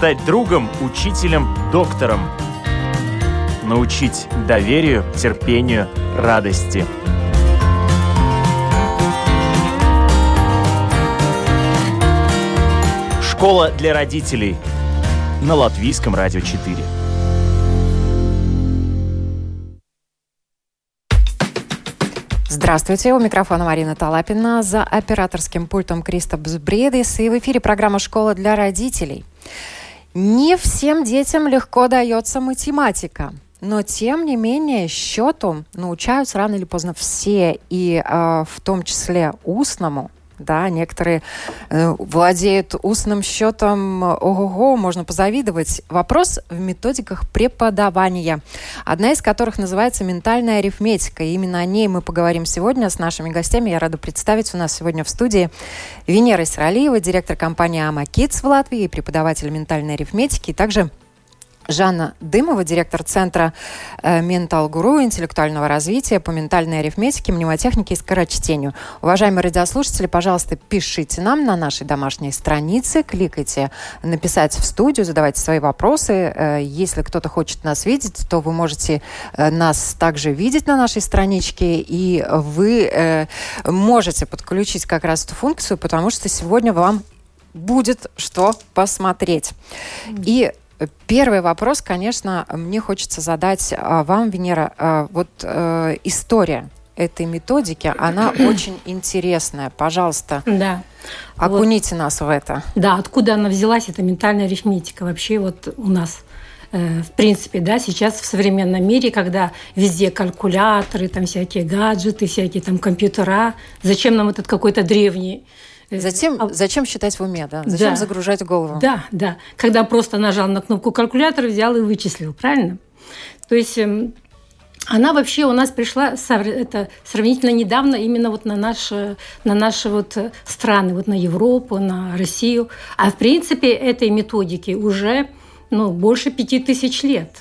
стать другом, учителем, доктором. Научить доверию, терпению, радости. Школа для родителей на Латвийском радио 4. Здравствуйте, у микрофона Марина Талапина, за операторским пультом Кристопс Бредис, и в эфире программа «Школа для родителей». Не всем детям легко дается математика. Но, тем не менее, счету научаются рано или поздно все, и э, в том числе устному да, некоторые э, владеют устным счетом, ого-го, можно позавидовать. Вопрос в методиках преподавания, одна из которых называется ментальная арифметика. И именно о ней мы поговорим сегодня с нашими гостями. Я рада представить у нас сегодня в студии Венера Исралиева, директор компании «Ама Kids в Латвии, преподаватель ментальной арифметики, и также Жанна Дымова, директор Центра э, Ментал Гуру интеллектуального развития по ментальной арифметике, мнемотехнике и скорочтению. Уважаемые радиослушатели, пожалуйста, пишите нам на нашей домашней странице, кликайте «Написать в студию», задавайте свои вопросы. Э, если кто-то хочет нас видеть, то вы можете э, нас также видеть на нашей страничке, и вы можете подключить как раз эту функцию, потому что сегодня вам будет что посмотреть. И Первый вопрос, конечно, мне хочется задать а, вам, Венера. А, вот э, история этой методики, она очень интересная. Пожалуйста, да. окуните вот. нас в это. Да, откуда она взялась, эта ментальная арифметика вообще вот у нас э, в принципе, да, сейчас в современном мире, когда везде калькуляторы, там всякие гаджеты, всякие там компьютера, зачем нам этот какой-то древний Зачем, а... зачем считать в уме, да? Зачем да. загружать голову? Да, да. Когда просто нажал на кнопку калькулятора, взял и вычислил, правильно? То есть эм, она вообще у нас пришла это сравнительно недавно именно вот на наши, на наши вот страны, вот на Европу, на Россию. А в принципе этой методики уже ну, больше пяти тысяч лет.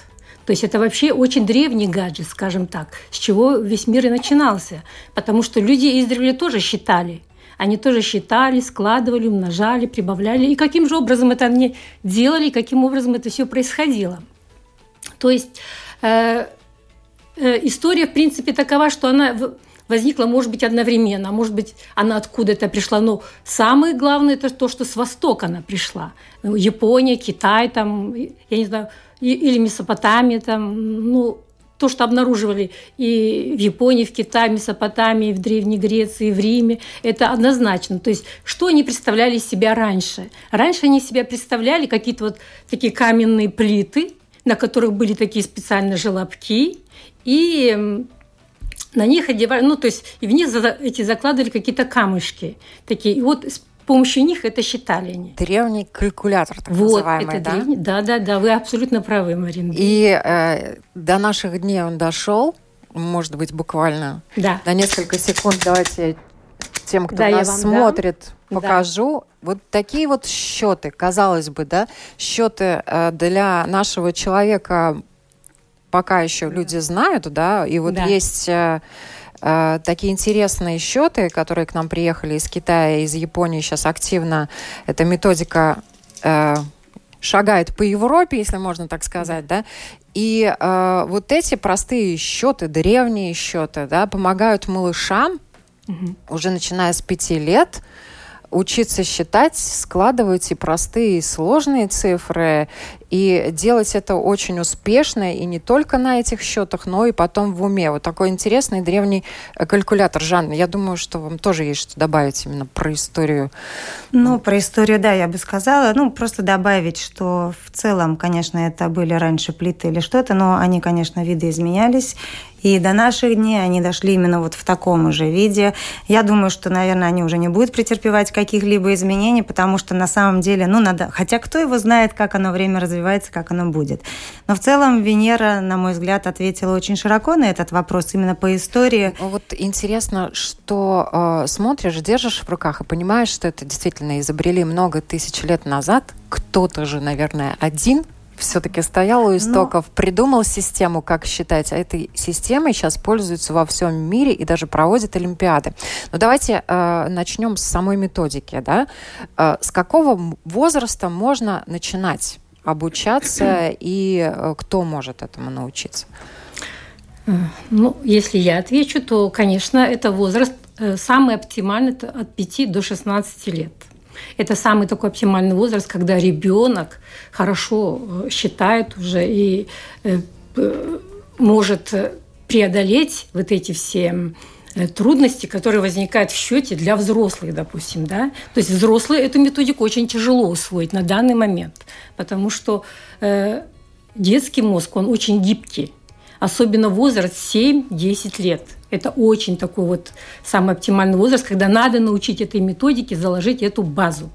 То есть это вообще очень древний гаджет, скажем так, с чего весь мир и начинался. Потому что люди издревле тоже считали – они тоже считали, складывали, умножали, прибавляли. И каким же образом это они делали, каким образом это все происходило. То есть э, э, история, в принципе, такова, что она возникла, может быть, одновременно, может быть, она откуда-то пришла. Но самое главное – это то, что с Востока она пришла. Япония, Китай, там, я не знаю, или Месопотамия, там, ну, то, что обнаруживали и в Японии, в Китае, в Месопотамии, в Древней Греции, в Риме, это однозначно. То есть, что они представляли себя раньше? Раньше они себя представляли какие-то вот такие каменные плиты, на которых были такие специальные желобки, и на них одевали, ну, то есть, и в них эти закладывали какие-то камушки такие. И вот помощью них это считали они. Древний калькулятор, так вот, называемый, это да? Древний, да, да, да, вы абсолютно правы, Марина. И э, до наших дней он дошел, может быть, буквально да. на несколько секунд. Давайте тем, кто да, нас смотрит, дам. покажу. Да. Вот такие вот счеты, казалось бы, да, счеты э, для нашего человека пока еще люди знают, да, и вот да. есть Э, такие интересные счеты, которые к нам приехали из Китая, из Японии сейчас активно. Эта методика э, шагает по Европе, если можно так сказать, да. И э, вот эти простые счеты, древние счеты, да, помогают малышам угу. уже начиная с пяти лет учиться считать, складывать и простые, и сложные цифры, и делать это очень успешно, и не только на этих счетах, но и потом в уме. Вот такой интересный древний э, калькулятор. Жанна, я думаю, что вам тоже есть что добавить именно про историю. Ну, про историю, да, я бы сказала. Ну, просто добавить, что в целом, конечно, это были раньше плиты или что-то, но они, конечно, виды изменялись. И до наших дней они дошли именно вот в таком же виде. Я думаю, что, наверное, они уже не будут претерпевать каких-либо изменений, потому что на самом деле, ну, надо... Хотя кто его знает, как оно время развивается, как оно будет. Но в целом Венера, на мой взгляд, ответила очень широко на этот вопрос именно по истории. Вот интересно, что э, смотришь, держишь в руках и понимаешь, что это действительно изобрели много тысяч лет назад. Кто-то же, наверное, один все-таки стоял у истоков, Но... придумал систему, как считать, а этой системой сейчас пользуются во всем мире и даже проводят Олимпиады. Но давайте э, начнем с самой методики. Да? Э, с какого возраста можно начинать обучаться и кто может этому научиться? Ну, если я отвечу, то, конечно, это возраст самый оптимальный от 5 до 16 лет. Это самый такой оптимальный возраст, когда ребенок хорошо считает уже и может преодолеть вот эти все Э, трудности, которые возникают в счете для взрослых, допустим, да. То есть взрослые эту методику очень тяжело усвоить на данный момент, потому что э, детский мозг, он очень гибкий, особенно возраст 7-10 лет. Это очень такой вот самый оптимальный возраст, когда надо научить этой методике заложить эту базу.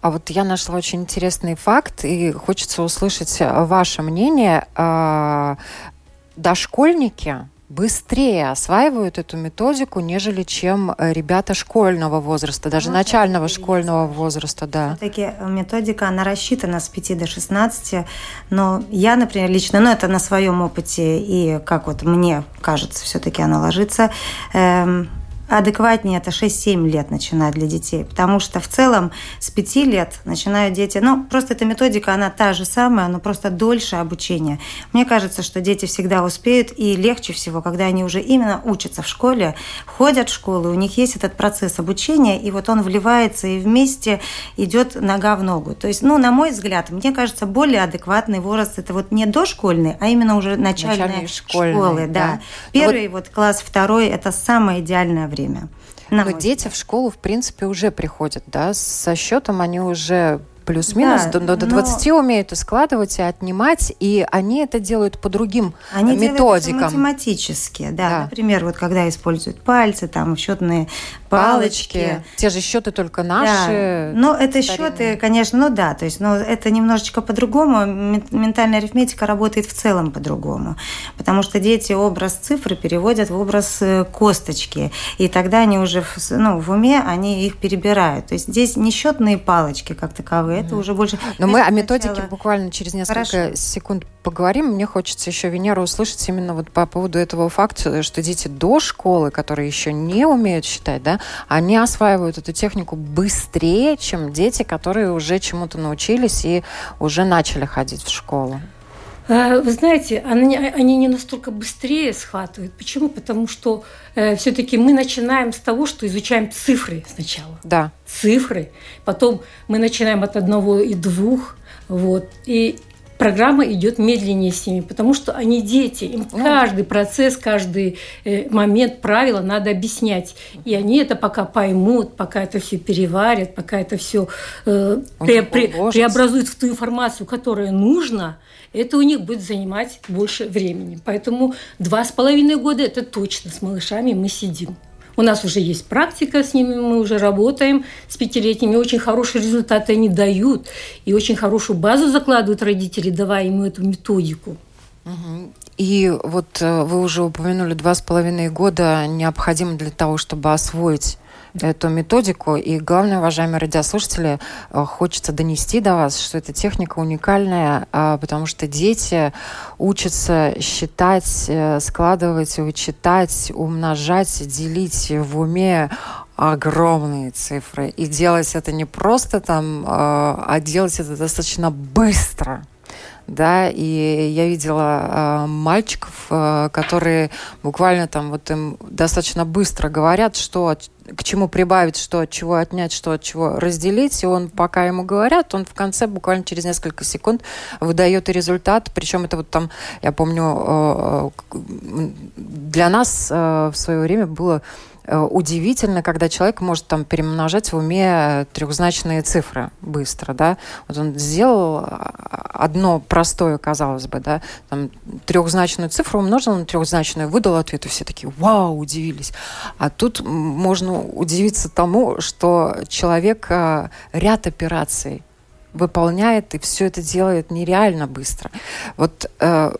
А вот я нашла очень интересный факт, и хочется услышать ваше мнение. А, дошкольники быстрее осваивают эту методику, нежели чем э, ребята школьного возраста, даже ну, начального школьного возраста, да. Все-таки методика, она рассчитана с 5 до 16, но я, например, лично, ну это на своем опыте, и как вот мне кажется, все-таки она ложится, эм, адекватнее это 6-7 лет начинать для детей, потому что в целом с 5 лет начинают дети, ну, просто эта методика, она та же самая, но просто дольше обучения. Мне кажется, что дети всегда успеют, и легче всего, когда они уже именно учатся в школе, ходят в школу, у них есть этот процесс обучения, и вот он вливается, и вместе идет нога в ногу. То есть, ну, на мой взгляд, мне кажется, более адекватный возраст это вот не дошкольный, а именно уже начальные, начальные школы. Да. да. Первый вот, вот класс, второй – это самое идеальное время время. Но дети в школу, в принципе, уже приходят, да, со счетом они уже плюс-минус да, до, до 20 но... умеют и складывать, и отнимать, и они это делают по другим они методикам. Делают это математически, да. да. Например, вот когда используют пальцы, там счетные палочки. палочки. Те же счеты только наши. Да. Но это старинные. счеты, конечно, ну да, то есть, но это немножечко по-другому. Ментальная арифметика работает в целом по-другому, потому что дети образ цифры переводят в образ э, косточки, и тогда они уже в, ну, в уме они их перебирают. То есть здесь не счетные палочки как таковые, это уже больше... Но мы о методике буквально через несколько Хорошо. секунд поговорим. Мне хочется еще Венера услышать именно вот по поводу этого факта, что дети до школы, которые еще не умеют считать, да, они осваивают эту технику быстрее, чем дети, которые уже чему-то научились и уже начали ходить в школу. А, вы знаете, они, они не настолько быстрее схватывают. Почему? Потому что э, все-таки мы начинаем с того, что изучаем цифры сначала. Да. Цифры. Потом мы начинаем от одного и двух. Вот. И программа идет медленнее с ними, потому что они дети. Им ну, каждый процесс, каждый э, момент, правила надо объяснять. И они это пока поймут, пока это все переварят, пока это все э, пре пре преобразуют в ту информацию, которая нужна это у них будет занимать больше времени. Поэтому два с половиной года это точно с малышами мы сидим. У нас уже есть практика с ними, мы уже работаем с пятилетними, очень хорошие результаты они дают, и очень хорошую базу закладывают родители, давая ему эту методику. И вот э, вы уже упомянули два с половиной года необходимо для того, чтобы освоить эту методику. И главное, уважаемые радиослушатели, э, хочется донести до вас, что эта техника уникальная, а, потому что дети учатся считать, э, складывать, вычитать, умножать, делить в уме огромные цифры. И делать это не просто там, э, а делать это достаточно быстро да, и я видела э, мальчиков, э, которые буквально там вот им достаточно быстро говорят, что к чему прибавить, что от чего отнять, что от чего разделить, и он, пока ему говорят, он в конце буквально через несколько секунд выдает результат, причем это вот там, я помню, э, для нас э, в свое время было удивительно, когда человек может там перемножать в уме трехзначные цифры быстро, да. Вот он сделал а, одно простое, казалось бы, да, там трехзначную цифру умножил на трехзначную, выдал ответ, и все такие, вау, удивились. А тут можно удивиться тому, что человек э, ряд операций выполняет и все это делает нереально быстро. Вот э,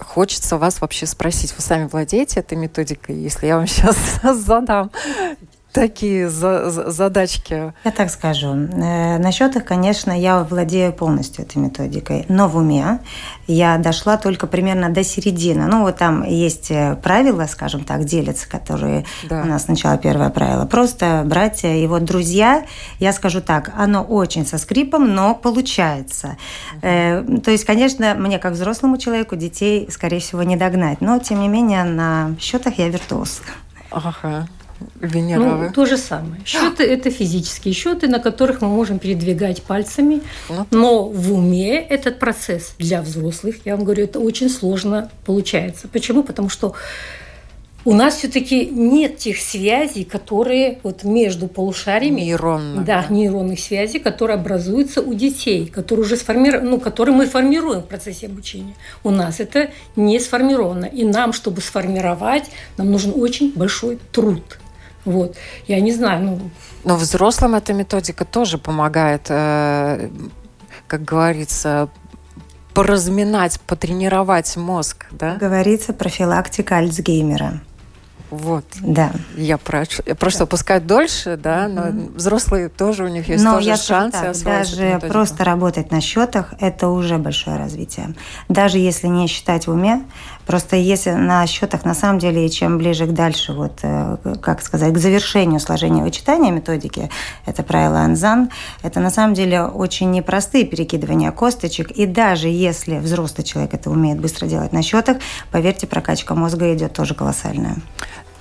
хочется вас вообще спросить, вы сами владеете этой методикой, если я вам сейчас задам? Такие за задачки? Я так скажу. Э, насчет их, конечно, я владею полностью этой методикой. Но в уме я дошла только примерно до середины. Ну, вот там есть э, правила, скажем так, делятся, которые да. у нас сначала первое правило. Просто братья и вот друзья, я скажу так, оно очень со скрипом, но получается. Угу. То есть, конечно, мне как взрослому человеку детей, скорее всего, не догнать. Но, тем не менее, на счетах я виртуоз. Ага. Венера. Ну, то же самое. Счеты – это физические счеты, на которых мы можем передвигать пальцами. Ну. Но в уме этот процесс для взрослых, я вам говорю, это очень сложно получается. Почему? Потому что у нас все-таки нет тех связей, которые вот между полушариями, нейронных, да, да, нейронных связей, которые образуются у детей, которые уже сформированы, ну, которые мы формируем в процессе обучения. У нас это не сформировано, и нам, чтобы сформировать, нам нужен очень большой труд. Вот. Я не знаю, ну... Но взрослым эта методика тоже помогает, э, как говорится, поразминать, потренировать мозг, да? Говорится профилактика Альцгеймера. Вот. Да. Я прошу, я просто да. пускать дольше, да, но mm-hmm. взрослые тоже у них есть но тоже я шансы так, Даже просто работать на счетах – это уже большое развитие. Даже если не считать в уме, просто если на счетах на самом деле, чем ближе к дальше, вот, э, как сказать, к завершению сложения вычитания методики, это правило Анзан, это на самом деле очень непростые перекидывания косточек, и даже если взрослый человек это умеет быстро делать на счетах, поверьте, прокачка мозга идет тоже колоссальная.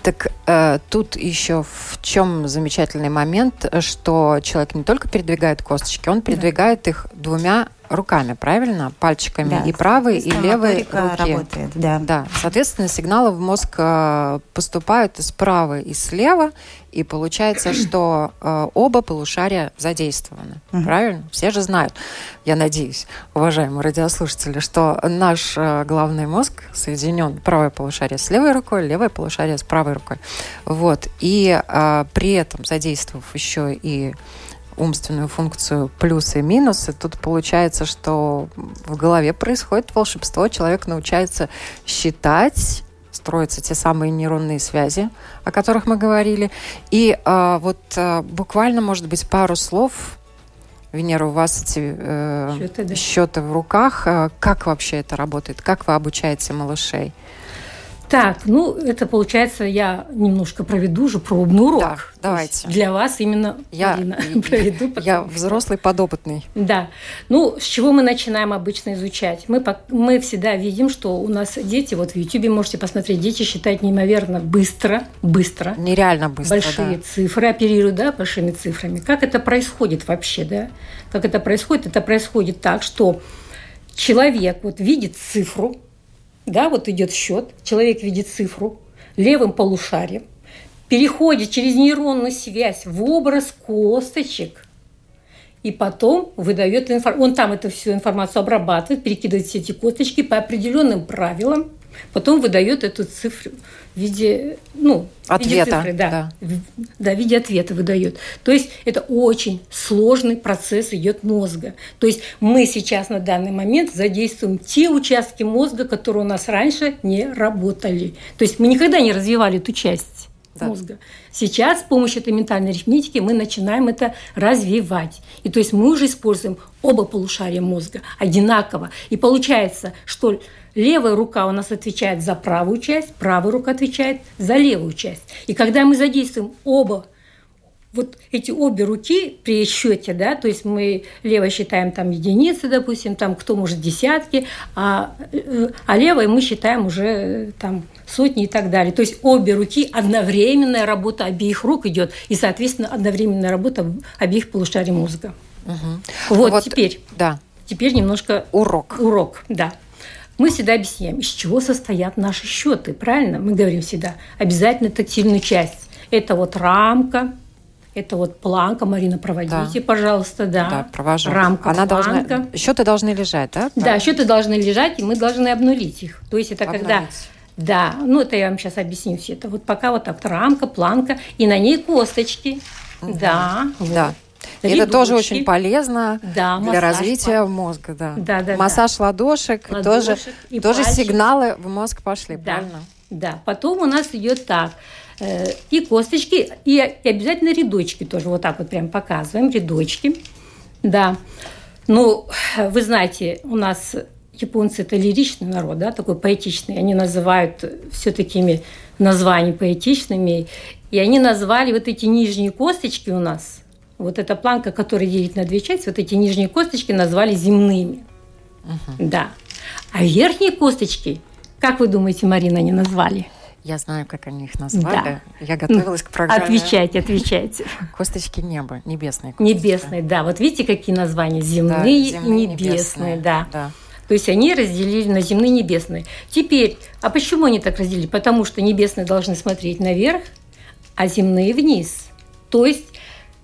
Так э, тут еще в чем замечательный момент, что человек не только передвигает косточки, он передвигает да. их двумя руками, правильно? Пальчиками да. и правой, и левой руки. работает, да. Да. Соответственно, сигналы в мозг э, поступают и справа, и слева, и получается, что э, оба полушария задействованы. Угу. Правильно? Все же знают, я надеюсь, уважаемые радиослушатели, что наш э, главный мозг соединен правое полушарие с левой рукой, левое полушарие с правой рукой. Вот. И э, при этом задействовав еще и умственную функцию плюсы и минусы, тут получается, что в голове происходит волшебство, человек научается считать, строятся те самые нейронные связи, о которых мы говорили. И э, вот э, буквально, может быть, пару слов Венера, у вас эти э, счеты, да. счеты в руках. Э, как вообще это работает? Как вы обучаете малышей? Так, ну это получается, я немножко проведу уже пробный урок. Да, давайте. Для вас именно, я, Марина, проведу. Я взрослый подопытный. Да. Ну, с чего мы начинаем обычно изучать? Мы, мы всегда видим, что у нас дети, вот в YouTube можете посмотреть, дети считают неимоверно быстро, быстро. Нереально быстро, Большие да. цифры, оперируют, да, большими цифрами. Как это происходит вообще, да? Как это происходит? Это происходит так, что человек вот видит цифру, да, вот идет счет, человек видит цифру левым полушарием, переходит через нейронную связь в образ косточек, и потом выдает информацию. Он там эту всю информацию обрабатывает, перекидывает все эти косточки по определенным правилам, потом выдает эту цифру в виде, ну, ответа, виде цифры, да, да. В, да, в виде ответа выдает. То есть это очень сложный процесс идет мозга. То есть мы сейчас на данный момент задействуем те участки мозга, которые у нас раньше не работали. То есть мы никогда не развивали эту часть да. мозга. Сейчас с помощью этой ментальной арифметики мы начинаем это развивать. И то есть мы уже используем оба полушария мозга одинаково. И получается, что Левая рука у нас отвечает за правую часть, правая рука отвечает за левую часть. И когда мы задействуем оба вот эти обе руки при счете, да, то есть мы лево считаем там единицы, допустим, там кто может десятки, а, а левой мы считаем уже там сотни и так далее. То есть обе руки, одновременная работа обеих рук идет, и, соответственно, одновременная работа обеих полушарий мозга. Угу. Вот, вот теперь. Да. Теперь немножко урок. Урок, да. Мы всегда объясняем, из чего состоят наши счеты, правильно? Мы говорим всегда, обязательно тактильную часть. Это вот рамка, это вот планка. Марина, проводите, да. пожалуйста, да. Да, провожу. Рамка, Она планка. Должна... Счеты должны лежать, да? Да, счеты должны лежать, и мы должны обнулить их. То есть это Обновить. когда... Да, ну это я вам сейчас объясню все это. Вот пока вот так рамка, планка, и на ней косточки. Угу. Да, вот. да. Это тоже очень полезно да, для развития пал... мозга. Да. Да, да, массаж да. ладошек, ладошек тоже, и тоже сигналы в мозг пошли, да. правильно? Да, потом у нас идет так. Э, и косточки, и, и обязательно рядочки тоже. Вот так вот прям показываем, рядочки. Да. Ну, вы знаете, у нас японцы это лиричный народ, да, такой поэтичный. Они называют все такими названиями поэтичными. И они назвали вот эти нижние косточки у нас, вот эта планка, которая делит на две части, вот эти нижние косточки назвали земными. Угу. Да. А верхние косточки, как вы думаете, Марина, они назвали? Я знаю, как они их назвали. Да. Я готовилась к программе. Отвечайте, отвечайте. Косточки неба, небесные косточки. Небесные, да. Вот видите, какие названия? Земные, да, земные и небесные, небесные, да. да. То есть они разделили на земные и небесные. Теперь, а почему они так разделили? Потому что небесные должны смотреть наверх, а земные вниз. То есть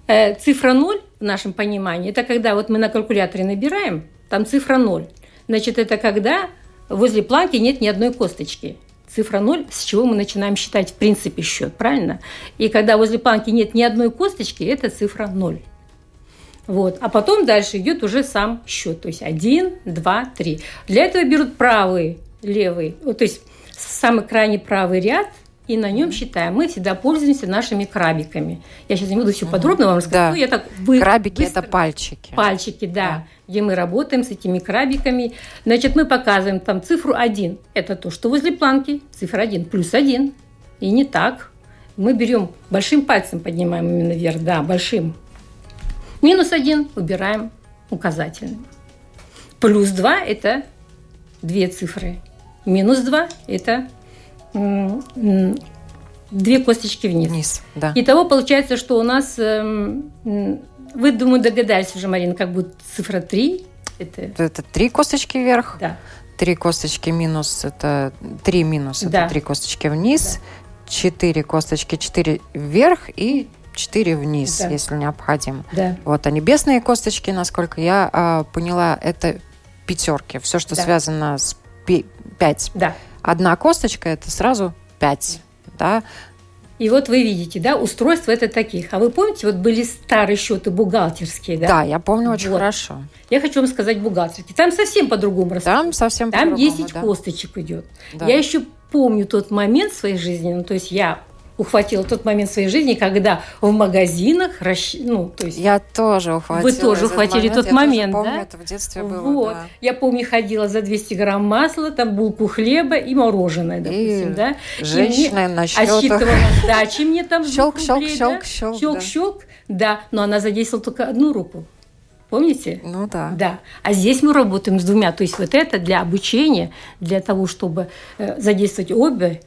цифра 0 в нашем понимании, это когда вот мы на калькуляторе набираем, там цифра 0. Значит, это когда возле планки нет ни одной косточки цифра 0, с чего мы начинаем считать в принципе счет, правильно? И когда возле планки нет ни одной косточки, это цифра 0. Вот. А потом дальше идет уже сам счет. То есть 1, 2, 3. Для этого берут правый, левый, вот, то есть самый крайний правый ряд – и на нем считаем. Мы всегда пользуемся нашими крабиками. Я сейчас не буду все подробно вам рассказать. Да. Я так вы, Крабики быстро... это пальчики. Пальчики, да, да. Где мы работаем с этими крабиками. Значит, мы показываем там цифру 1. Это то, что возле планки. Цифра 1 плюс 1. И не так. Мы берем большим пальцем, поднимаем именно вверх, да, большим. Минус 1 убираем указательным. Плюс 2 – это две цифры. Минус 2 – это две косточки вниз. Вниз, да. Итого получается, что у нас, эм, вы, думаю, догадались уже, Марина, как будет цифра 3. Это, это три косточки вверх. Да. Три косточки минус, это три минус, да. это три косточки вниз. Четыре да. косточки, четыре вверх и четыре вниз, да. если необходимо. Да. Вот, а небесные косточки, насколько я э, поняла, это пятерки. Все, что да. связано с пять. Да одна косточка это сразу 5. Да? И вот вы видите, да, устройства это таких. А вы помните, вот были старые счеты бухгалтерские, да? Да, я помню очень вот. хорошо. Я хочу вам сказать бухгалтерские. Там совсем по-другому Там совсем Там по-другому, 10 да. косточек идет. Да. Я еще помню тот момент в своей жизни, ну, то есть я ухватила тот момент своей жизни, когда в магазинах, расщ... ну, то есть... Я тоже ухватила. Вы тоже ухватили момент, тот я момент, тоже помню, да? это в детстве было, Вот. Да. Я помню, ходила за 200 грамм масла, там булку хлеба и мороженое, допустим, и да? женщина мне... на счетах. Отсчитывала сдачи мне там Щелк, щелк, щелк, щелк. Щелк, щелк, да. Но она задействовала только одну руку. Помните? Ну да. Да. А здесь мы работаем с двумя. То есть вот это для обучения, для того, чтобы э, задействовать обе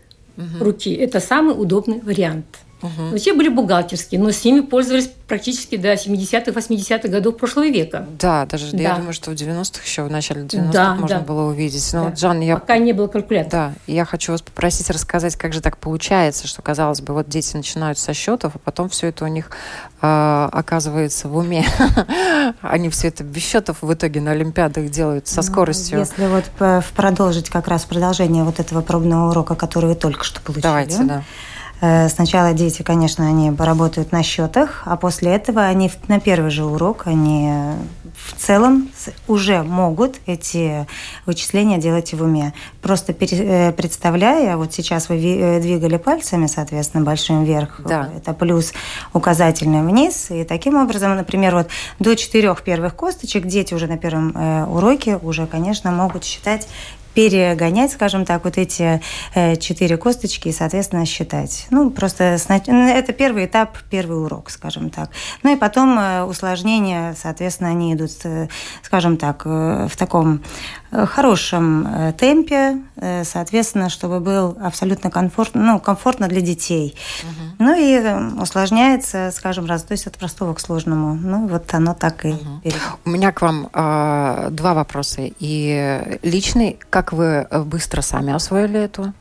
руки, это самый удобный вариант. Угу. Все были бухгалтерские, но с ними пользовались практически до 70-х, 80-х годов прошлого века. Да, даже да. я думаю, что в 90-х еще, в начале 90-х да, можно да. было увидеть. Но, да. Джан, я... Пока не было калькулятора. Да, я хочу вас попросить рассказать, как же так получается, что, казалось бы, вот дети начинают со счетов, а потом все это у них э, оказывается в уме. Они все это без счетов в итоге на Олимпиадах делают со ну, скоростью. Если вот продолжить как раз продолжение вот этого пробного урока, который вы только что получили. Давайте, да. Э, сначала дети, конечно, они поработают на счетах, а после этого они на первый же урок, они в целом уже могут эти вычисления делать в уме. Просто э, представляя, вот сейчас вы э, двигали пальцами, соответственно, большим вверх, да. это плюс указательный вниз, и таким образом, например, вот до четырех первых косточек дети уже на первом уроке уже, конечно, могут считать перегонять, скажем так, вот эти э, четыре косточки и, соответственно, считать. Ну, просто это первый этап, первый урок, скажем так. Ну и потом э, усложнения, соответственно, они идут, э, скажем так, в таком хорошем темпе, соответственно, чтобы был абсолютно комфортно, ну, комфортно для детей. Угу. Ну и усложняется, скажем, раз, то есть от простого к сложному. Ну вот оно так и. Угу. У меня к вам э, два вопроса. И личный, как как вы э, быстро сами освоили эту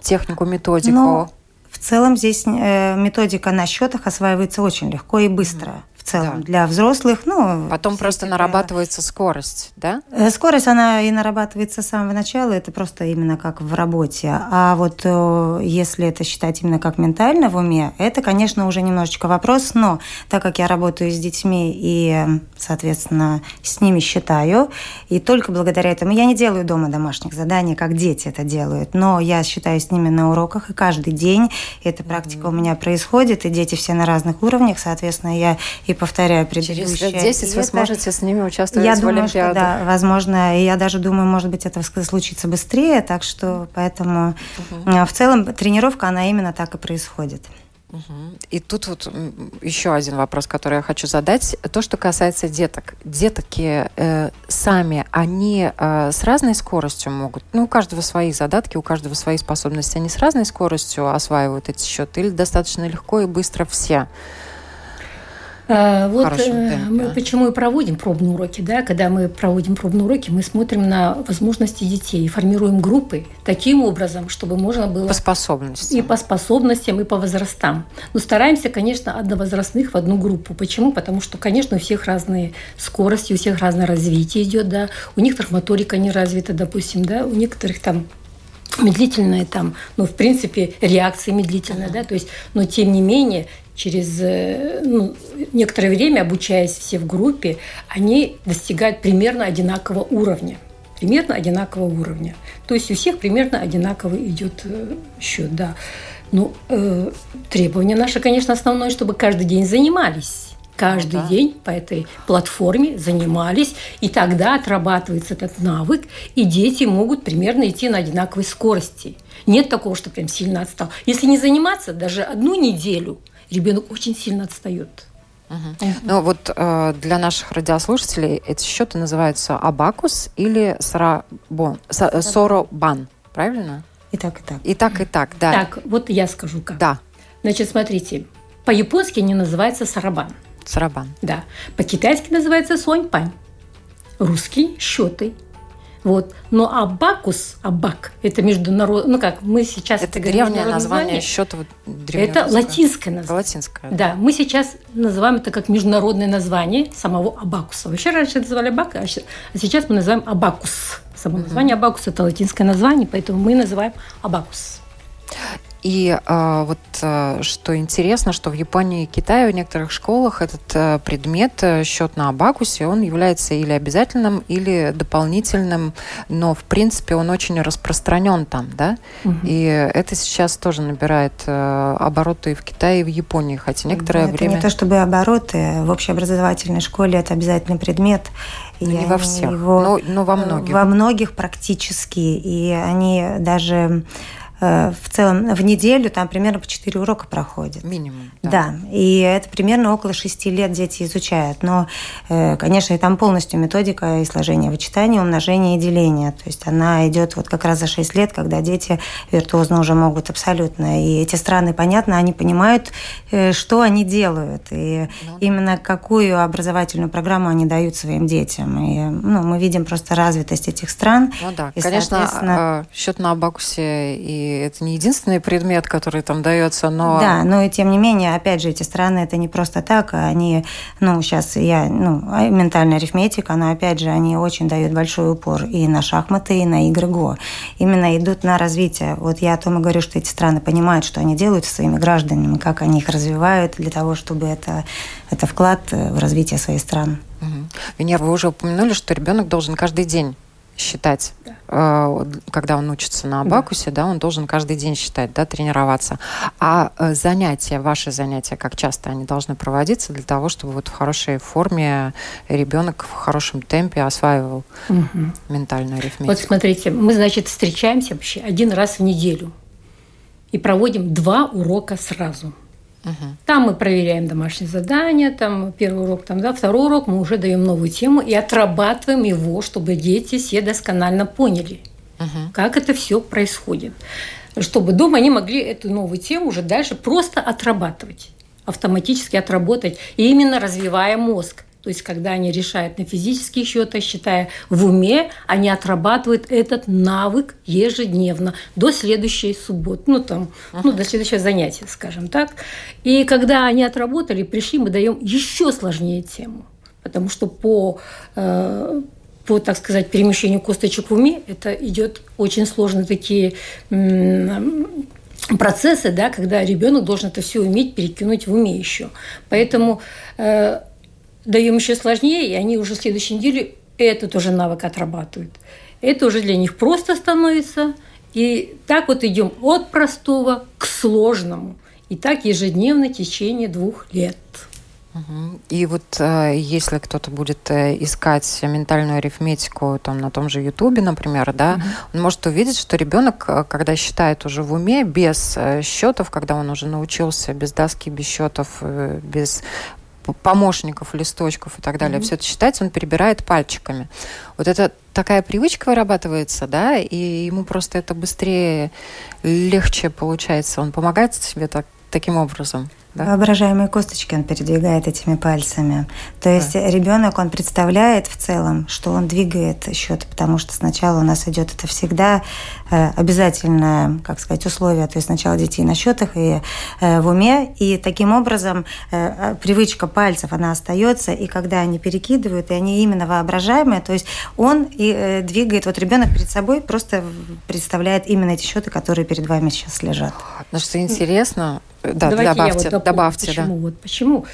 технику, методику? Ну, в целом здесь э, методика на счетах осваивается очень легко и быстро. Mm-hmm. В целом да. для взрослых. Ну, Потом просто нарабатывается скорость, да? Э, скорость, она и нарабатывается с самого начала, это просто именно как в работе. А вот э, если это считать именно как ментально в уме, это, конечно, уже немножечко вопрос, но так как я работаю с детьми и, соответственно, с ними считаю, и только благодаря этому я не делаю дома домашних заданий, как дети это делают, но я считаю с ними на уроках, и каждый день эта практика mm-hmm. у меня происходит, и дети все на разных уровнях, соответственно, я и повторяю предыдущее. Через лет 10 вы это... сможете с ними участвовать я в думаю, Олимпиаде. Что, да, возможно, и я даже думаю, может быть, это случится быстрее, так что поэтому угу. в целом тренировка, она именно так и происходит. И тут вот еще один вопрос, который я хочу задать. То, что касается деток. Детки э, сами, они э, с разной скоростью могут, ну, у каждого свои задатки, у каждого свои способности, они с разной скоростью осваивают эти счеты или достаточно легко и быстро все? А, вот э, мы почему и проводим пробные уроки, да, когда мы проводим пробные уроки, мы смотрим на возможности детей, формируем группы таким образом, чтобы можно было... По способностям. И по способностям, и по возрастам. Но стараемся, конечно, одновозрастных в одну группу. Почему? Потому что, конечно, у всех разные скорости, у всех разное развитие идет, да. У некоторых моторика не развита, допустим, да, у некоторых там медлительная там, ну, в принципе, реакция медлительная, да, то есть, но тем не менее, через э, ну, некоторое время, обучаясь все в группе, они достигают примерно одинакового уровня. Примерно одинакового уровня. То есть у всех примерно одинаковый идет э, счет, да. Ну, э, требование наше, конечно, основное, чтобы каждый день занимались каждый ну да. день по этой платформе занимались, и тогда отрабатывается этот навык, и дети могут примерно идти на одинаковой скорости. Нет такого, что прям сильно отстал. Если не заниматься даже одну неделю, ребенок очень сильно отстает. Угу. Ну вот э, для наших радиослушателей эти счеты называются абакус или сарабон, соробан, правильно? И так, и так. И так, и так, да. Так, вот я скажу как. Да. Значит, смотрите, по-японски они называются сарабан. Сарабан. Да. По-китайски называется сонь-пань. Русский – счеты. Вот. Но абакус, абак, это международный, ну как, мы сейчас... Это, это древнее название счета. Это латинское название. Латинское. Да. да, мы сейчас называем это как международное название самого абакуса. Вообще раньше называли абак, а, а сейчас мы называем абакус. Само название абакус – это латинское название, поэтому мы называем абакус. И э, вот э, что интересно, что в Японии и Китае в некоторых школах этот э, предмет, э, счет на абакусе, он является или обязательным, или дополнительным, но в принципе он очень распространен там, да? Угу. И это сейчас тоже набирает э, обороты и в Китае, и в Японии, хотя некоторое это время... не то чтобы обороты, в общеобразовательной школе это обязательный предмет, ну, не во всех, его, но, но во многих. Во многих практически. И они даже Э, в целом в неделю там примерно по 4 урока проходит. Минимум. Да. да. И это примерно около 6 лет дети изучают. Но, э, конечно, и там полностью методика и сложения вычитания, умножения и деления. То есть она идет вот как раз за 6 лет, когда дети виртуозно уже могут абсолютно. И эти страны, понятно, они понимают, э, что они делают. И ну, именно какую образовательную программу они дают своим детям. И ну, мы видим просто развитость этих стран. Ну да, и, конечно, счет на Абакусе и это не единственный предмет, который там дается, но... Да, но и тем не менее, опять же, эти страны, это не просто так, они, ну, сейчас я, ну, а ментальная арифметика, но опять же, они очень дают большой упор и на шахматы, и на игры ГО. Именно идут на развитие. Вот я о том и говорю, что эти страны понимают, что они делают со своими гражданами, как они их развивают для того, чтобы это, это вклад в развитие своей страны. Угу. Венера, вы уже упомянули, что ребенок должен каждый день считать, да. Э, когда он учится на абакусе, да. да, он должен каждый день считать, да, тренироваться. А э, занятия, ваши занятия, как часто они должны проводиться для того, чтобы вот в хорошей форме ребенок в хорошем темпе осваивал угу. ментальную арифметику? Вот смотрите, мы, значит, встречаемся вообще один раз в неделю и проводим два урока сразу. Угу. Там мы проверяем домашние задания, там первый урок, там, да, второй урок мы уже даем новую тему и отрабатываем его, чтобы дети все досконально поняли, угу. как это все происходит. Чтобы дома они могли эту новую тему уже дальше просто отрабатывать, автоматически отработать, и именно развивая мозг. То есть, когда они решают на физических счетах, считая в уме, они отрабатывают этот навык ежедневно до следующей субботы, ну, там, uh-huh. ну, до следующего занятия, скажем так. И когда они отработали, пришли, мы даем еще сложнее тему. Потому что по э, по, так сказать, перемещению косточек в уме, это идет очень сложные такие процессы, да, когда ребенок должен это все уметь перекинуть в уме еще. Поэтому э, даем еще сложнее, и они уже в следующей неделе этот уже навык отрабатывают. Это уже для них просто становится. И так вот идем от простого к сложному. И так ежедневно в течение двух лет. И вот э, если кто-то будет э, искать ментальную арифметику там на том же Ютубе, например, да, угу. он может увидеть, что ребенок, э, когда считает уже в уме, без счетов, когда он уже научился без доски, без счетов, без помощников, листочков и так далее, mm-hmm. все это считать, он перебирает пальчиками. Вот это такая привычка вырабатывается, да, и ему просто это быстрее, легче получается. Он помогает себе так, таким образом. Да? Воображаемые косточки он передвигает этими пальцами. То есть да. ребенок, он представляет в целом, что он двигает счет, потому что сначала у нас идет это всегда э, обязательное, как сказать, условие. То есть сначала детей на счетах и э, в уме, и таким образом э, привычка пальцев, она остается, и когда они перекидывают, и они именно воображаемые, то есть он и двигает, вот ребенок перед собой просто представляет именно эти счеты, которые перед вами сейчас лежат. Ну что интересно, да, Давайте добавьте, я вот добавьте, почему, да. Вот почему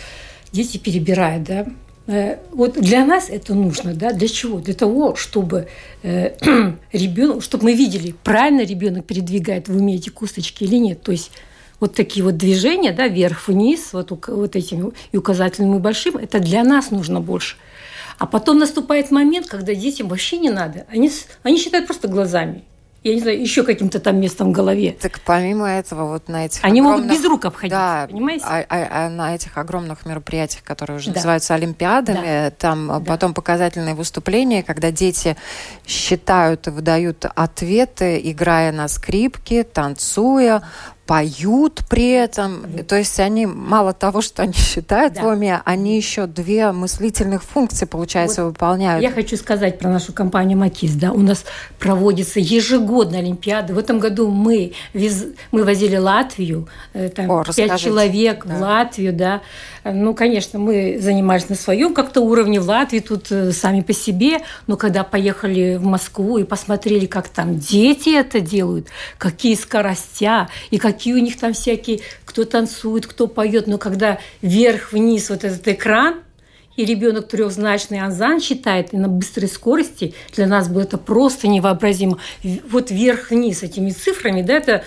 дети перебирают, да? Э, вот для нас это нужно, да? Для чего? Для того, чтобы э, ребенок, чтобы мы видели, правильно ребенок передвигает в уме эти косточки или нет. То есть вот такие вот движения, да, вверх-вниз, вот, вот этим и указательным, и большим, это для нас нужно больше. А потом наступает момент, когда детям вообще не надо. Они, они считают просто глазами я не знаю, еще каким-то там местом в голове. Так помимо этого, вот на этих Они огромных... могут без рук обходить, да, понимаете? А, а, а на этих огромных мероприятиях, которые уже да. называются Олимпиадами, да. там да. потом показательные выступления, когда дети считают и выдают ответы, играя на скрипке, танцуя, поют при этом. То есть они мало того, что они считают да. в уме, они еще две мыслительных функции, получается, вот выполняют. Я хочу сказать про нашу компанию «Макис». Да, у нас проводится ежегодно Олимпиада. В этом году мы, вез... мы возили Латвию, э, там, О, пять человек да. в Латвию, да. Ну, конечно, мы занимались на своем как-то уровне в Латвии, тут э, сами по себе, но когда поехали в Москву и посмотрели, как там дети это делают, какие скоростя и какие у них там всякие, кто танцует, кто поет, но когда вверх-вниз вот этот экран, и ребенок трехзначный анзан читает и на быстрой скорости, для нас было это просто невообразимо. Вот вверх-вниз этими цифрами, да, это,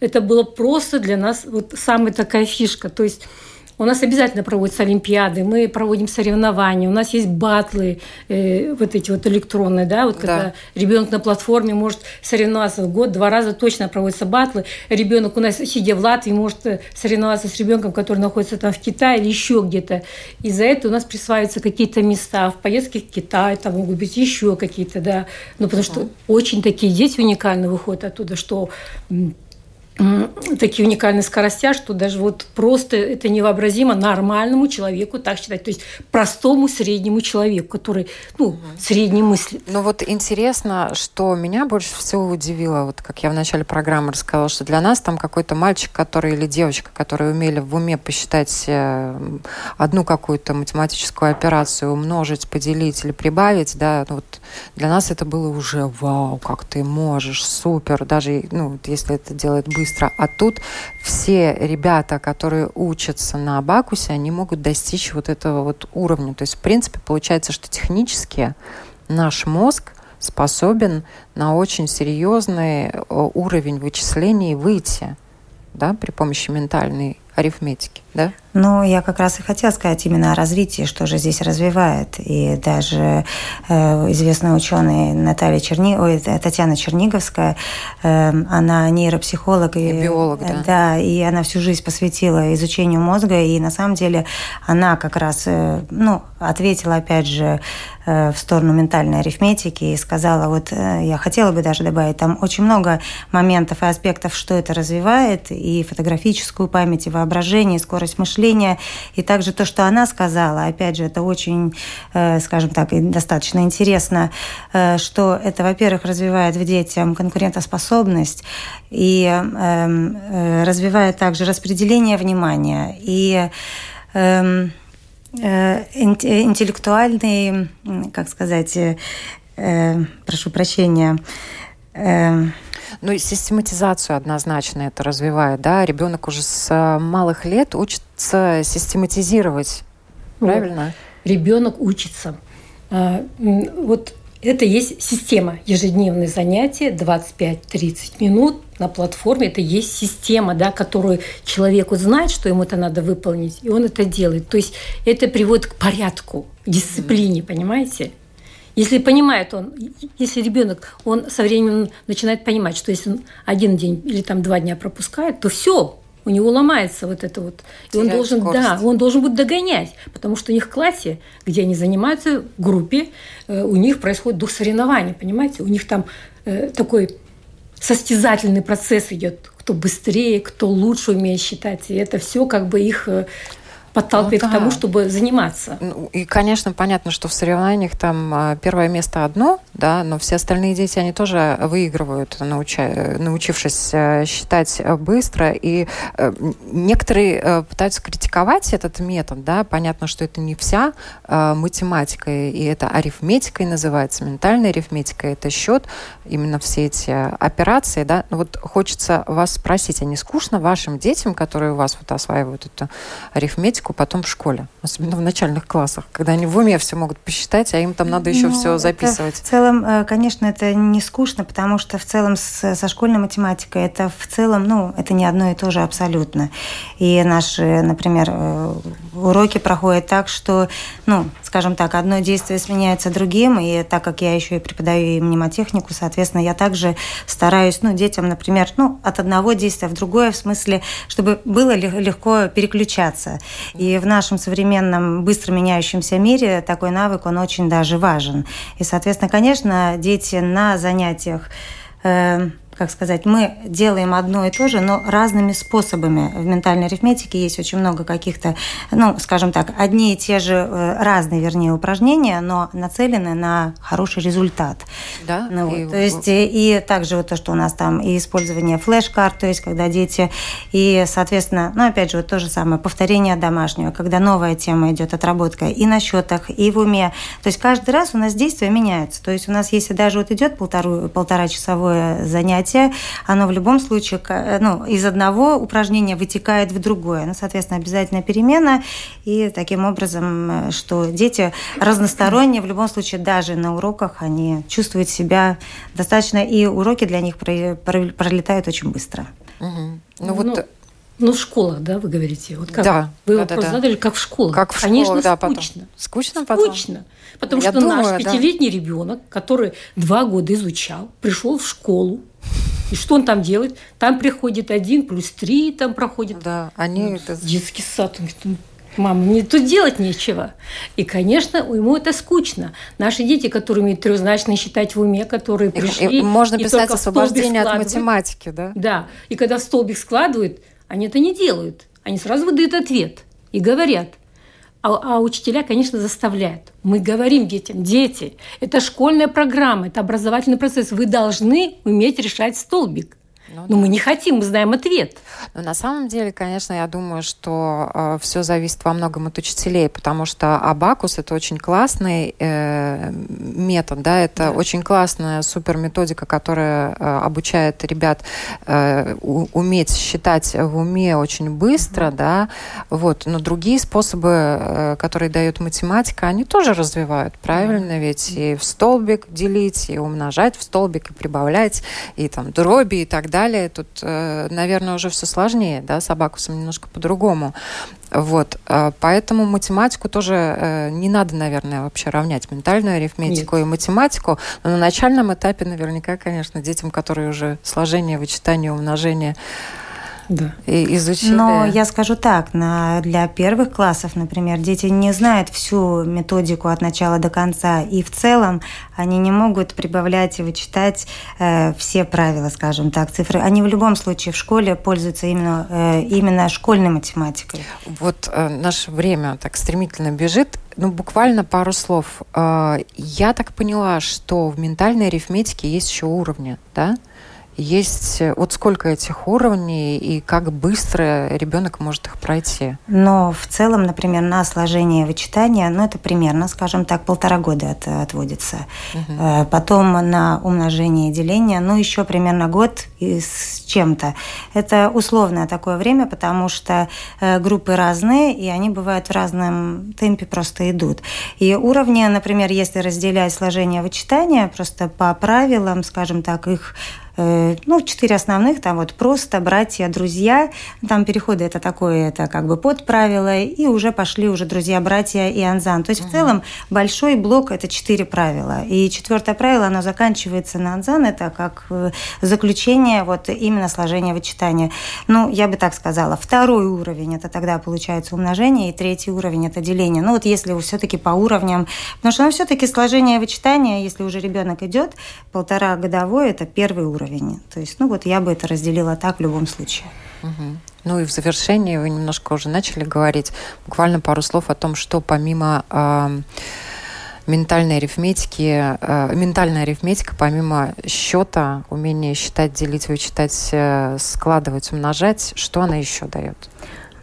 это было просто для нас вот самая такая фишка. То есть у нас обязательно проводятся олимпиады, мы проводим соревнования, у нас есть батлы, э, вот эти вот электронные, да, вот когда да. ребенок на платформе может соревноваться в год, два раза точно проводятся батлы. Ребенок у нас, сидя в Латвии, может э, соревноваться с ребенком, который находится там в Китае или еще где-то. И за это у нас присваиваются какие-то места в поездке в Китай, там могут быть еще какие-то, да. Ну, потому что очень такие дети уникальные выходят оттуда, что такие уникальные скоростя, что даже вот просто это невообразимо нормальному человеку так считать. То есть простому среднему человеку, который, ну, угу. средний мыслит. Ну вот интересно, что меня больше всего удивило, вот как я в начале программы рассказала, что для нас там какой-то мальчик, который или девочка, которые умели в уме посчитать одну какую-то математическую операцию, умножить, поделить или прибавить, да, ну вот для нас это было уже вау, как ты можешь, супер, даже, ну, если это делает быстро быстро. А тут все ребята, которые учатся на Абакусе, они могут достичь вот этого вот уровня. То есть, в принципе, получается, что технически наш мозг способен на очень серьезный э, уровень вычислений выйти да, при помощи ментальной арифметики, да? Ну, я как раз и хотела сказать именно о развитии, что же здесь развивает. И даже э, известная ученая Наталья Черни... Ой, Татьяна Черниговская, э, она нейропсихолог. И, и биолог, да. Да, и она всю жизнь посвятила изучению мозга, и на самом деле она как раз, э, ну, ответила, опять же, э, в сторону ментальной арифметики и сказала, вот э, я хотела бы даже добавить, там очень много моментов и аспектов, что это развивает, и фотографическую память, и воображение, и скорость мышления, и также то, что она сказала, опять же, это очень, э, скажем так, достаточно интересно, что это, во-первых, развивает в детям конкурентоспособность и эм, развивает также распределение внимания и эм, интеллектуальный, как сказать, э, э, прошу прощения, ну и систематизацию однозначно это развивает, да? Ребенок уже с малых лет учится систематизировать, правильно? Ребенок учится. Вот это есть система ежедневные занятия 25-30 минут на платформе. Это есть система, да, которую человеку знает, что ему это надо выполнить, и он это делает. То есть это приводит к порядку, к дисциплине, mm-hmm. понимаете? Если понимает он, если ребенок, он со временем начинает понимать, что если он один день или там два дня пропускает, то все, у него ломается вот это вот. И он должен, скорость. да, он должен будет догонять, потому что у них в классе, где они занимаются в группе, э, у них происходит дух соревнования, понимаете? У них там э, такой состязательный процесс идет, кто быстрее, кто лучше умеет считать. И это все как бы их э, подталкивает ну, да. к тому, чтобы заниматься. Ну, и, конечно, понятно, что в соревнованиях там а, первое место одно, да, но все остальные дети, они тоже выигрывают, науча, научившись э, считать быстро. И э, некоторые э, пытаются критиковать этот метод, да, понятно, что это не вся математика, и это арифметикой называется, ментальная арифметика, это счет, именно все эти операции, да. Но вот хочется вас спросить, а не скучно вашим детям, которые у вас вот осваивают эту арифметику, математику потом в школе, особенно в начальных классах, когда они в уме все могут посчитать, а им там надо еще ну, все записывать. В целом, э, конечно, это не скучно, потому что в целом с, со школьной математикой это в целом, ну, это не одно и то же абсолютно. И наши, например, э, уроки проходят так, что, ну, скажем так, одно действие сменяется другим, и так как я еще и преподаю и мнемотехнику, соответственно, я также стараюсь, ну, детям, например, ну, от одного действия в другое, в смысле, чтобы было легко переключаться. И в нашем современном быстро меняющемся мире такой навык, он очень даже важен. И, соответственно, конечно, дети на занятиях э, как сказать, мы делаем одно и то же, но разными способами. В ментальной арифметике есть очень много каких-то, ну, скажем так, одни и те же, э, разные, вернее, упражнения, но нацелены на хороший результат. Да. Ну, вот. и... То есть и, и также вот то, что у нас там и использование флеш-карт, то есть когда дети, и, соответственно, ну, опять же, вот то же самое, повторение домашнего, когда новая тема идет, отработка и на счетах, и в уме. То есть каждый раз у нас действия меняются. То есть у нас, если даже вот идет полтору, полтора часовое занятие, занятие, оно в любом случае ну, из одного упражнения вытекает в другое. Ну, соответственно, обязательно перемена. И таким образом, что дети разносторонние, в любом случае, даже на уроках они чувствуют себя достаточно, и уроки для них пролетают очень быстро. Угу. Ну, вот... Ну, ну, в школах, да, вы говорите? Вот как? Да. Вы да, вопрос да, задали, как в школах? Как в Конечно, да, скучно. Потом. Скучно потом? Скучно. Потому Я что думаю, наш пятилетний да. ребенок, который два года изучал, пришел в школу, и что он там делает? Там приходит один, плюс три там проходит. Да, они... Ну, это... Детский сад. Он говорит, мама, мне тут делать нечего. И, конечно, ему это скучно. Наши дети, которые умеют трехзначно считать в уме, которые пришли... И, можно и писать освобождение от математики, да? Да. И когда в столбик складывают, они это не делают. Они сразу выдают ответ и говорят – а, а учителя, конечно, заставляют. Мы говорим детям, дети, это школьная программа, это образовательный процесс. Вы должны уметь решать столбик. Ну, Но да. мы не хотим, мы знаем ответ. Но на самом деле, конечно, я думаю, что э, все зависит во многом от учителей, потому что абакус это очень классный э, метод, да, это да. очень классная супер методика, которая э, обучает ребят э, у, уметь считать в уме очень быстро, mm-hmm. да, вот. Но другие способы, э, которые дает математика, они тоже развивают, правильно? Mm-hmm. Ведь и в столбик делить, и умножать в столбик, и прибавлять, и там дроби и так далее. Тут, э, наверное, уже все сложнее, да, с абакусом немножко по-другому. Вот, э, поэтому математику тоже э, не надо, наверное, вообще равнять ментальную арифметику Нет. и математику. Но на начальном этапе наверняка, конечно, детям, которые уже сложение, вычитание, умножение да. И изучили. Но я скажу так, на, для первых классов, например, дети не знают всю методику от начала до конца, и в целом они не могут прибавлять и вычитать э, все правила, скажем так, цифры. Они в любом случае в школе пользуются именно, э, именно школьной математикой. Вот э, наше время так стремительно бежит. Ну, буквально пару слов. Э, я так поняла, что в ментальной арифметике есть еще уровни, да? Есть э, вот сколько этих уровней и как быстро ребенок может их пройти? Но в целом, например, на сложение вычитания, ну это примерно, скажем так, полтора года от, отводится. Угу. Потом на умножение и деление, ну еще примерно год и с чем-то. Это условное такое время, потому что э, группы разные, и они бывают в разном темпе просто идут. И уровни, например, если разделять сложение вычитания, просто по правилам, скажем так, их ну, четыре основных, там вот просто братья, друзья, там переходы это такое, это как бы под правила, и уже пошли уже друзья, братья и анзан. То есть угу. в целом большой блок это четыре правила. И четвертое правило, оно заканчивается на анзан, это как э, заключение вот именно сложения вычитания. Ну, я бы так сказала. Второй уровень это тогда получается умножение, и третий уровень это деление. Ну, вот если все-таки по уровням, потому что ну, все-таки сложение вычитания, если уже ребенок идет, полтора годовой, это первый уровень уровень. То есть, ну вот я бы это разделила так в любом случае. Угу. Ну и в завершении вы немножко уже начали говорить, буквально пару слов о том, что помимо э, ментальной арифметики, э, ментальная арифметика, помимо счета, умения считать, делить, вычитать, э, складывать, умножать, что она еще дает?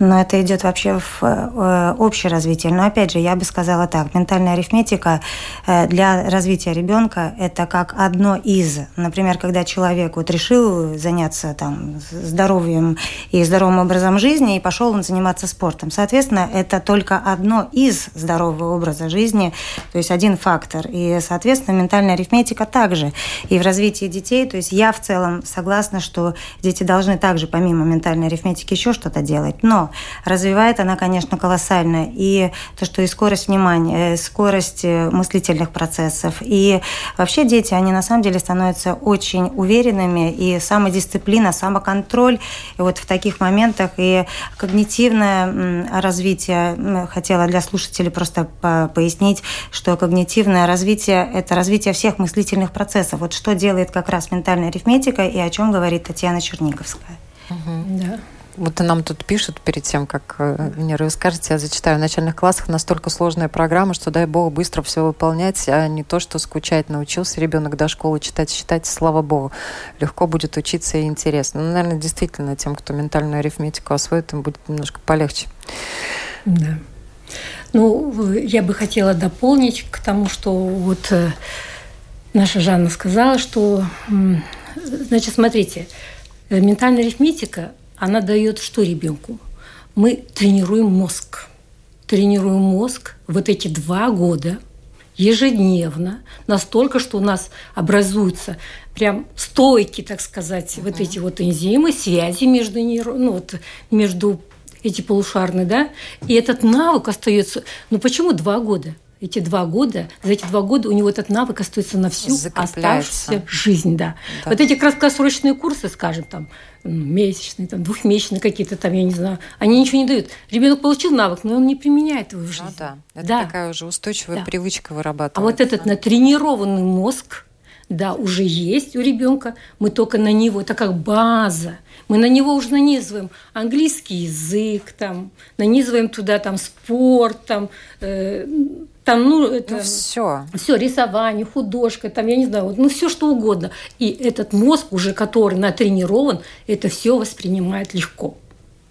Но это идет вообще в э, общее развитие. Но опять же, я бы сказала так, ментальная арифметика э, для развития ребенка это как одно из. Например, когда человек вот решил заняться там здоровьем и здоровым образом жизни, и пошел он заниматься спортом. Соответственно, это только одно из здорового образа жизни, то есть один фактор. И, соответственно, ментальная арифметика также. И в развитии детей, то есть я в целом согласна, что дети должны также помимо ментальной арифметики еще что-то делать. Но развивает она, конечно, колоссально. И то, что и скорость внимания, э, скорость э, мыслительных процессов. И вообще дети, они на самом деле становятся очень уверенными. И самодисциплина, самоконтроль. И вот в таких моментах и когнитивное развитие, хотела для слушателей просто пояснить, что когнитивное развитие – это развитие всех мыслительных процессов. Вот что делает как раз ментальная арифметика и о чем говорит Татьяна Черниковская. Угу. Да. Вот нам тут пишут перед тем, как э, Венера, вы скажете, я зачитаю, в начальных классах настолько сложная программа, что дай бог быстро все выполнять, а не то, что скучать научился ребенок до школы читать, считать, слава богу. Легко будет учиться и интересно. Ну, наверное, действительно, тем, кто ментальную арифметику освоит, им будет немножко полегче. Да. Ну, я бы хотела дополнить к тому, что вот э, наша Жанна сказала, что, значит, смотрите, э, ментальная арифметика она дает что ребенку? Мы тренируем мозг. Тренируем мозг вот эти два года ежедневно, настолько, что у нас образуются прям стойки, так сказать, uh-huh. вот эти вот энзимы, связи между, ну, вот, между эти полушарные, да, и этот навык остается. Ну почему два года? Эти два года, за эти два года у него этот навык остается на всю оставшуюся жизнь. Да. да. Вот эти краткосрочные курсы, скажем, там, месячные, там, двухмесячные какие-то там, я не знаю, они ничего не дают. Ребенок получил навык, но он не применяет его в жизни. Ну, да, это да. такая уже устойчивая да. привычка вырабатывается. А вот этот натренированный мозг, да, уже есть у ребенка, мы только на него, это как база, мы на него уже нанизываем английский язык, там, нанизываем туда там спорт, там, э, там, ну, это... Ну, все. Все, рисование, художка, там, я не знаю, вот, ну, все что угодно. И этот мозг уже, который натренирован, это все воспринимает легко.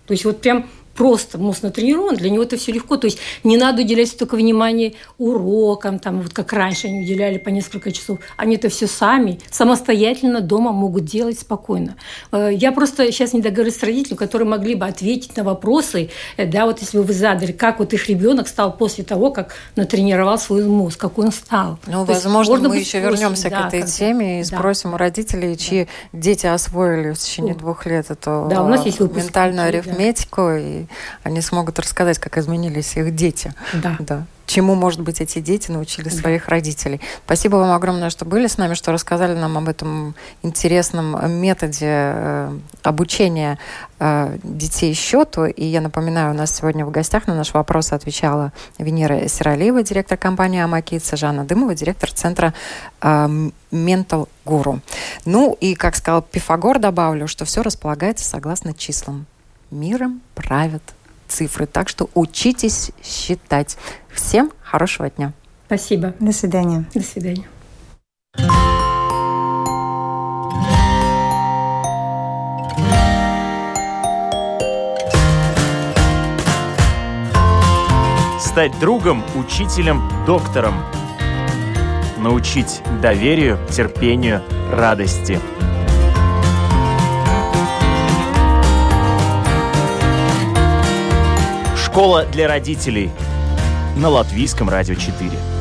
То есть вот прям просто мозг натренирован, для него это все легко. То есть не надо уделять столько внимания урокам, там, вот как раньше они уделяли по несколько часов. Они это все сами, самостоятельно дома могут делать спокойно. Э, я просто сейчас не договорюсь с родителями, которые могли бы ответить на вопросы, э, да, вот если бы вы задали, как вот их ребенок стал после того, как натренировал свой мозг, какой он стал. Ну, То возможно, мы еще вернемся да, к этой теме и да. спросим у родителей, чьи да. дети освоили в течение О. двух лет эту да, у нас есть ментальную арифметику да. и они смогут рассказать, как изменились их дети. Да. да. чему, может быть, эти дети научили своих родителей. Спасибо вам огромное, что были с нами, что рассказали нам об этом интересном методе э, обучения э, детей счету. И я напоминаю, у нас сегодня в гостях на наш вопрос отвечала Венера Сиралиева, директор компании Амакица, Жанна Дымова, директор центра Ментал Гуру. Ну и, как сказал Пифагор, добавлю, что все располагается согласно числам. Миром правят цифры. Так что учитесь считать. Всем хорошего дня. Спасибо. До свидания. До свидания. Стать другом, учителем, доктором. Научить доверию, терпению, радости – Школа для родителей на Латвийском радио 4.